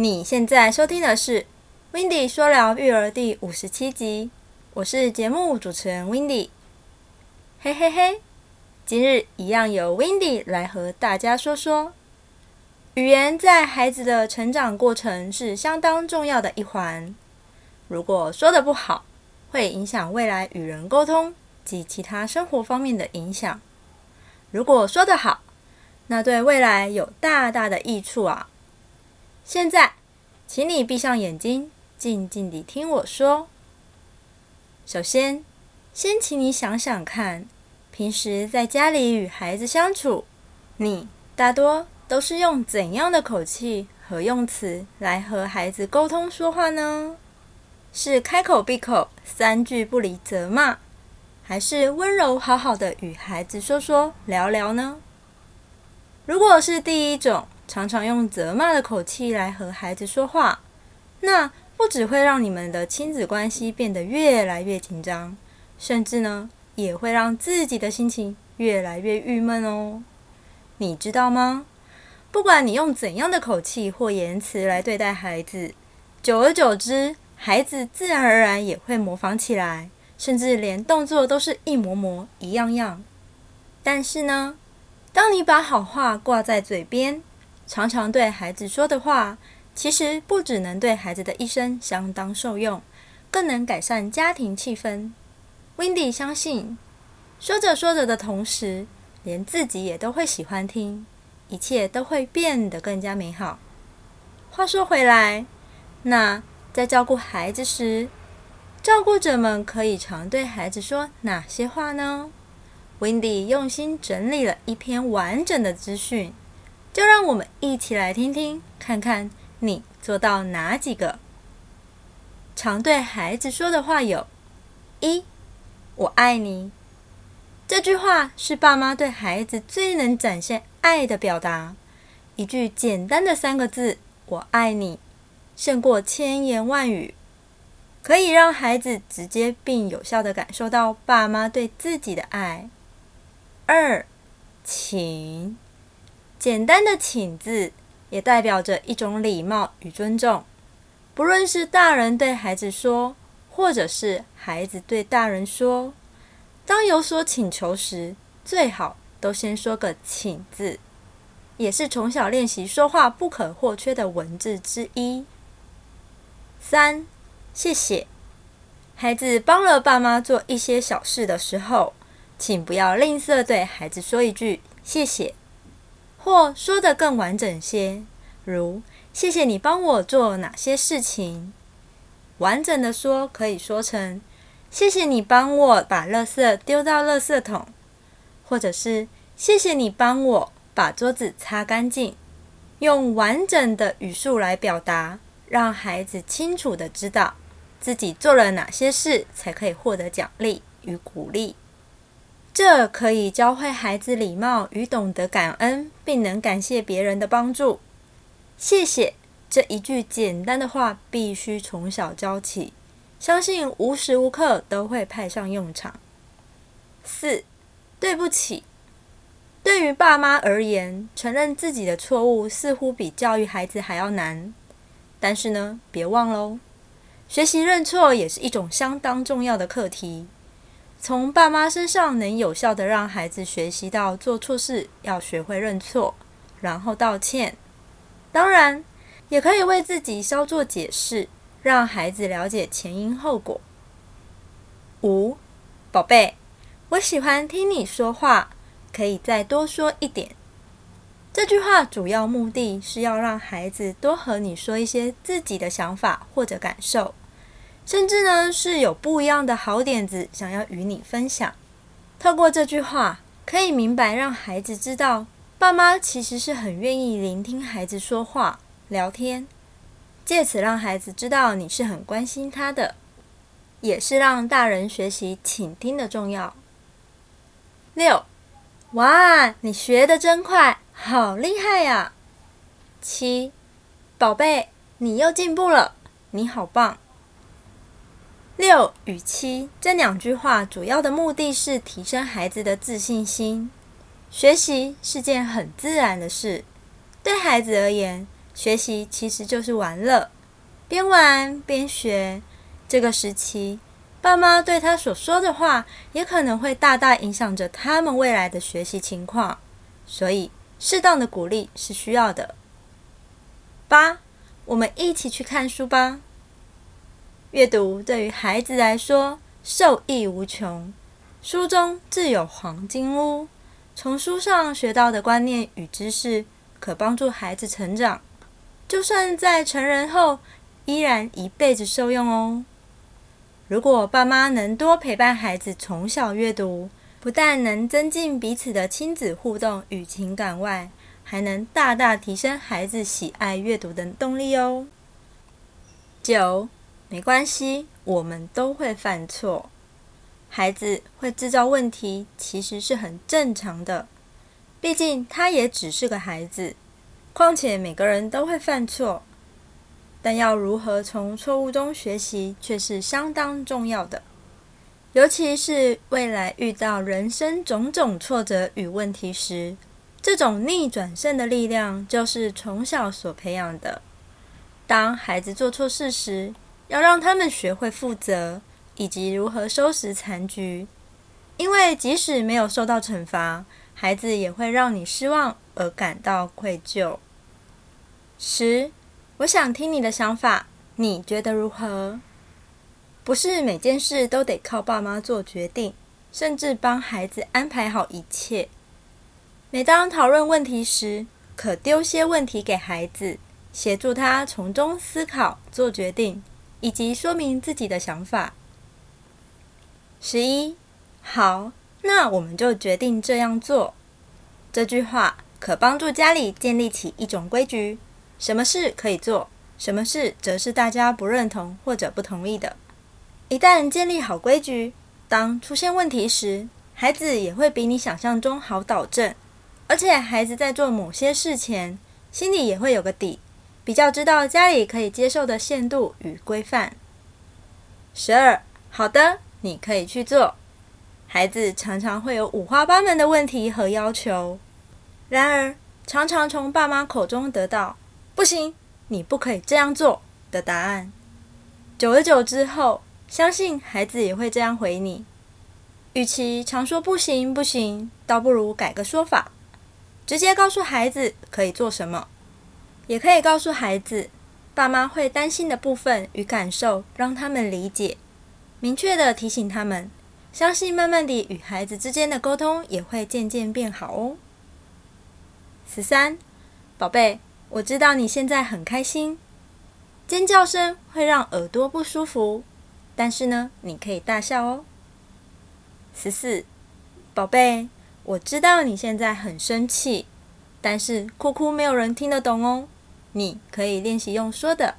你现在收听的是《w i n d y 说聊育儿》第五十七集，我是节目主持人 w i n d y 嘿嘿嘿，今日一样由 w i n d y 来和大家说说，语言在孩子的成长过程是相当重要的一环。如果说的不好，会影响未来与人沟通及其他生活方面的影响；如果说的好，那对未来有大大的益处啊！现在，请你闭上眼睛，静静地听我说。首先，先请你想想看，平时在家里与孩子相处，你大多都是用怎样的口气和用词来和孩子沟通说话呢？是开口闭口三句不离责骂，还是温柔好好的与孩子说说聊聊呢？如果是第一种，常常用责骂的口气来和孩子说话，那不只会让你们的亲子关系变得越来越紧张，甚至呢，也会让自己的心情越来越郁闷哦。你知道吗？不管你用怎样的口气或言辞来对待孩子，久而久之，孩子自然而然也会模仿起来，甚至连动作都是一模模、一样样。但是呢，当你把好话挂在嘴边，常常对孩子说的话，其实不只能对孩子的一生相当受用，更能改善家庭气氛。Wendy 相信，说着说着的同时，连自己也都会喜欢听，一切都会变得更加美好。话说回来，那在照顾孩子时，照顾者们可以常对孩子说哪些话呢？Wendy 用心整理了一篇完整的资讯。就让我们一起来听听，看看你做到哪几个。常对孩子说的话有：一，我爱你。这句话是爸妈对孩子最能展现爱的表达。一句简单的三个字“我爱你”，胜过千言万语，可以让孩子直接并有效的感受到爸妈对自己的爱。二，请。简单的“请”字，也代表着一种礼貌与尊重。不论是大人对孩子说，或者是孩子对大人说，当有所请求时，最好都先说个“请”字，也是从小练习说话不可或缺的文字之一。三，谢谢。孩子帮了爸妈做一些小事的时候，请不要吝啬对孩子说一句“谢谢”。或说的更完整些，如“谢谢你帮我做哪些事情”。完整的说，可以说成“谢谢你帮我把垃圾丢到垃圾桶”，或者是“谢谢你帮我把桌子擦干净”。用完整的语速来表达，让孩子清楚的知道自己做了哪些事，才可以获得奖励与鼓励。这可以教会孩子礼貌与懂得感恩，并能感谢别人的帮助。谢谢这一句简单的话，必须从小教起，相信无时无刻都会派上用场。四，对不起。对于爸妈而言，承认自己的错误似乎比教育孩子还要难。但是呢，别忘喽，学习认错也是一种相当重要的课题。从爸妈身上能有效的让孩子学习到做错事要学会认错，然后道歉。当然，也可以为自己稍作解释，让孩子了解前因后果。五，宝贝，我喜欢听你说话，可以再多说一点。这句话主要目的是要让孩子多和你说一些自己的想法或者感受。甚至呢，是有不一样的好点子想要与你分享。透过这句话，可以明白让孩子知道，爸妈其实是很愿意聆听孩子说话、聊天，借此让孩子知道你是很关心他的，也是让大人学习倾听的重要。六，哇，你学的真快，好厉害呀！七，宝贝，你又进步了，你好棒。六与七这两句话，主要的目的是提升孩子的自信心。学习是件很自然的事，对孩子而言，学习其实就是玩乐，边玩边学。这个时期，爸妈对他所说的话，也可能会大大影响着他们未来的学习情况。所以，适当的鼓励是需要的。八，我们一起去看书吧。阅读对于孩子来说受益无穷，书中自有黄金屋。从书上学到的观念与知识，可帮助孩子成长，就算在成人后，依然一辈子受用哦。如果爸妈能多陪伴孩子从小阅读，不但能增进彼此的亲子互动与情感外，还能大大提升孩子喜爱阅读的动力哦。九，没关系，我们都会犯错。孩子会制造问题，其实是很正常的。毕竟他也只是个孩子。况且每个人都会犯错，但要如何从错误中学习，却是相当重要的。尤其是未来遇到人生种种挫折与问题时，这种逆转胜的力量，就是从小所培养的。当孩子做错事时，要让他们学会负责。以及如何收拾残局，因为即使没有受到惩罚，孩子也会让你失望而感到愧疚。十，我想听你的想法，你觉得如何？不是每件事都得靠爸妈做决定，甚至帮孩子安排好一切。每当讨论问题时，可丢些问题给孩子，协助他从中思考、做决定，以及说明自己的想法。十一，好，那我们就决定这样做。这句话可帮助家里建立起一种规矩：什么事可以做，什么事则是大家不认同或者不同意的。一旦建立好规矩，当出现问题时，孩子也会比你想象中好导正。而且，孩子在做某些事前，心里也会有个底，比较知道家里可以接受的限度与规范。十二，好的。你可以去做。孩子常常会有五花八门的问题和要求，然而常常从爸妈口中得到“不行，你不可以这样做”的答案。久而久之后，相信孩子也会这样回你。与其常说“不行，不行”，倒不如改个说法，直接告诉孩子可以做什么，也可以告诉孩子爸妈会担心的部分与感受，让他们理解。明确的提醒他们，相信慢慢地与孩子之间的沟通也会渐渐变好哦。十三，宝贝，我知道你现在很开心，尖叫声会让耳朵不舒服，但是呢，你可以大笑哦。十四，宝贝，我知道你现在很生气，但是哭哭没有人听得懂哦，你可以练习用说的。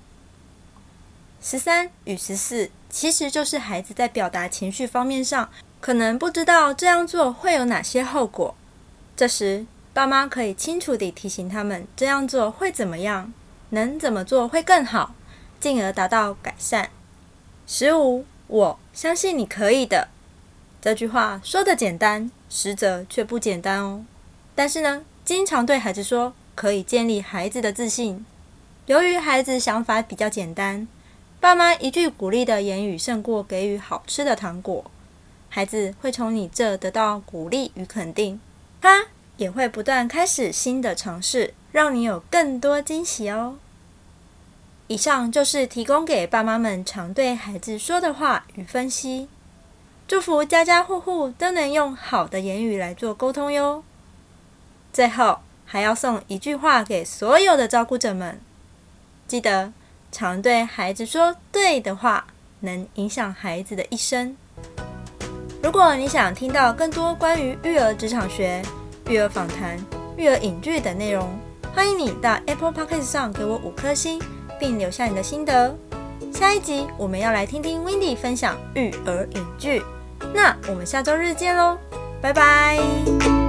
十三与十四。其实就是孩子在表达情绪方面上，可能不知道这样做会有哪些后果。这时，爸妈可以清楚地提醒他们这样做会怎么样，能怎么做会更好，进而达到改善。十五，我相信你可以的。这句话说的简单，实则却不简单哦。但是呢，经常对孩子说，可以建立孩子的自信。由于孩子想法比较简单。爸妈一句鼓励的言语胜过给予好吃的糖果，孩子会从你这得到鼓励与肯定，他也会不断开始新的尝试，让你有更多惊喜哦。以上就是提供给爸妈们常对孩子说的话与分析，祝福家家户户都能用好的言语来做沟通哟。最后还要送一句话给所有的照顾者们，记得。常对孩子说对的话，能影响孩子的一生。如果你想听到更多关于育儿职场学、育儿访谈、育儿影剧等内容，欢迎你到 Apple Podcast 上给我五颗星，并留下你的心得。下一集我们要来听听 Wendy 分享育儿影剧，那我们下周日见喽，拜拜。